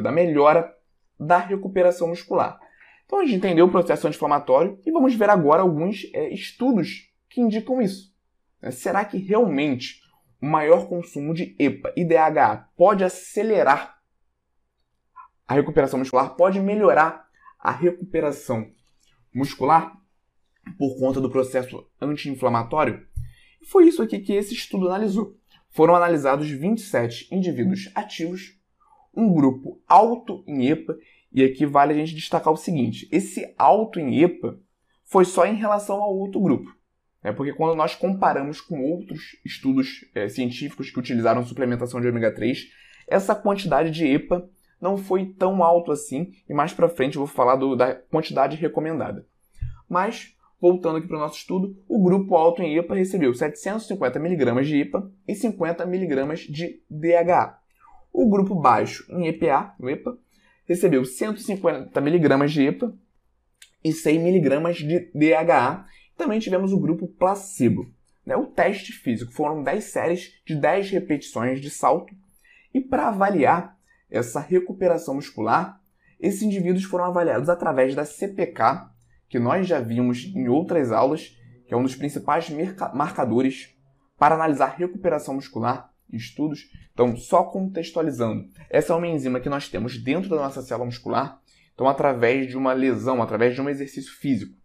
Da melhora da recuperação muscular. Então a gente entendeu o processo anti-inflamatório e vamos ver agora alguns é, estudos que indicam isso. Né? Será que realmente o maior consumo de EPA e DHA pode acelerar a recuperação muscular, pode melhorar a recuperação muscular por conta do processo anti-inflamatório? Foi isso aqui que esse estudo analisou. Foram analisados 27 indivíduos ativos, um grupo alto em EPA e aqui vale a gente destacar o seguinte: esse alto em EPA foi só em relação ao outro grupo. Né? Porque quando nós comparamos com outros estudos é, científicos que utilizaram suplementação de ômega 3, essa quantidade de EPA não foi tão alto assim, e mais para frente eu vou falar do, da quantidade recomendada. Mas, voltando aqui para o nosso estudo, o grupo alto em EPA recebeu 750 mg de EPA e 50 mg de DHA. O grupo baixo em EPA, no recebeu 150 mg de EPA e 100 mg de DHA. Também tivemos o grupo placebo. Né? O teste físico foram 10 séries de 10 repetições de salto. E para avaliar essa recuperação muscular, esses indivíduos foram avaliados através da CPK, que nós já vimos em outras aulas, que é um dos principais marcadores para analisar recuperação muscular em estudos. Então, só contextualizando, essa é uma enzima que nós temos dentro da nossa célula muscular. Então, através de uma lesão, através de um exercício físico,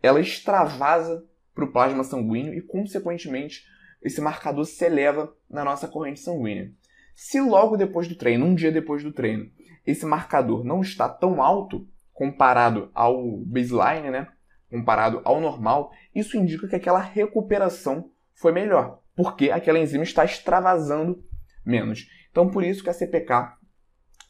ela extravasa para o plasma sanguíneo e, consequentemente, esse marcador se eleva na nossa corrente sanguínea. Se logo depois do treino, um dia depois do treino, esse marcador não está tão alto comparado ao baseline, né? comparado ao normal, isso indica que aquela recuperação foi melhor porque aquela enzima está extravasando menos. Então, por isso que a CPK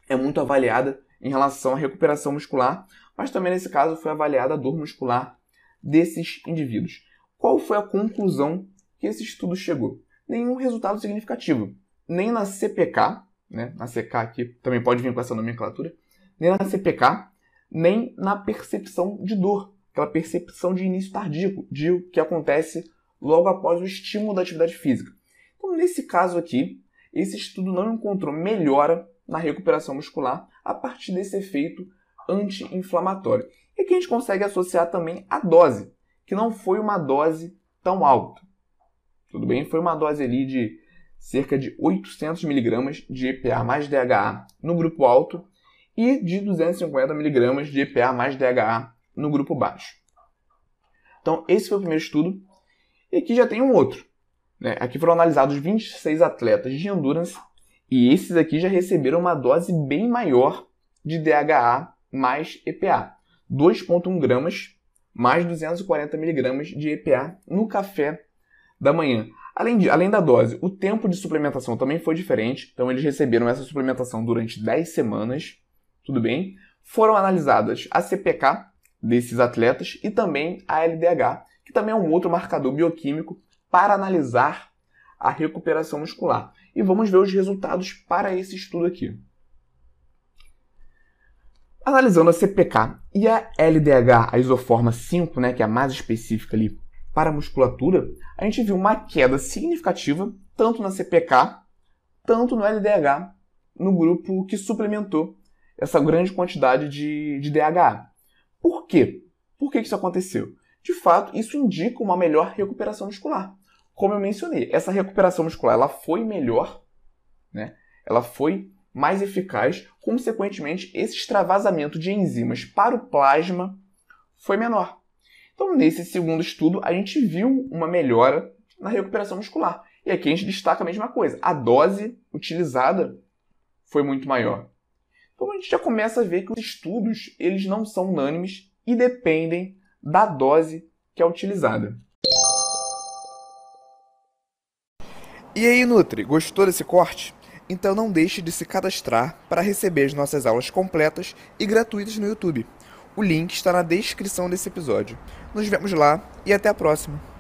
é muito avaliada em relação à recuperação muscular, mas também nesse caso foi avaliada a dor muscular desses indivíduos. Qual foi a conclusão que esse estudo chegou? Nenhum resultado significativo. Nem na CPK, né, na CK aqui também pode vir com essa nomenclatura, nem na CPK, nem na percepção de dor, aquela percepção de início tardio, de que acontece logo após o estímulo da atividade física. Então, nesse caso aqui, esse estudo não encontrou melhora na recuperação muscular a partir desse efeito anti-inflamatório. E aqui a gente consegue associar também a dose, que não foi uma dose tão alta. Tudo bem? Foi uma dose ali de cerca de 800 mg de EPA mais DHA no grupo alto e de 250 mg de EPA mais DHA no grupo baixo. Então, esse foi o primeiro estudo. E aqui já tem um outro. Né? Aqui foram analisados 26 atletas de endurance e esses aqui já receberam uma dose bem maior de DHA mais EPA. 2,1 gramas mais 240 miligramas de EPA no café da manhã. Além, de, além da dose, o tempo de suplementação também foi diferente. Então, eles receberam essa suplementação durante 10 semanas. Tudo bem? Foram analisadas a CPK desses atletas e também a LDH, que também é um outro marcador bioquímico para analisar a recuperação muscular. E vamos ver os resultados para esse estudo aqui. Analisando a CPK e a LDH, a isoforma 5, né, que é a mais específica ali para a musculatura, a gente viu uma queda significativa tanto na CPK, tanto no LDH, no grupo que suplementou essa grande quantidade de, de DHA. Por quê? Por que isso aconteceu? de fato, isso indica uma melhor recuperação muscular. Como eu mencionei, essa recuperação muscular ela foi melhor, né? ela foi mais eficaz, consequentemente, esse extravasamento de enzimas para o plasma foi menor. Então, nesse segundo estudo, a gente viu uma melhora na recuperação muscular. E aqui a gente destaca a mesma coisa. A dose utilizada foi muito maior. Então a gente já começa a ver que os estudos eles não são unânimes e dependem da dose que é utilizada. E aí, Nutri, gostou desse corte? Então não deixe de se cadastrar para receber as nossas aulas completas e gratuitas no YouTube. O link está na descrição desse episódio. Nos vemos lá e até a próxima!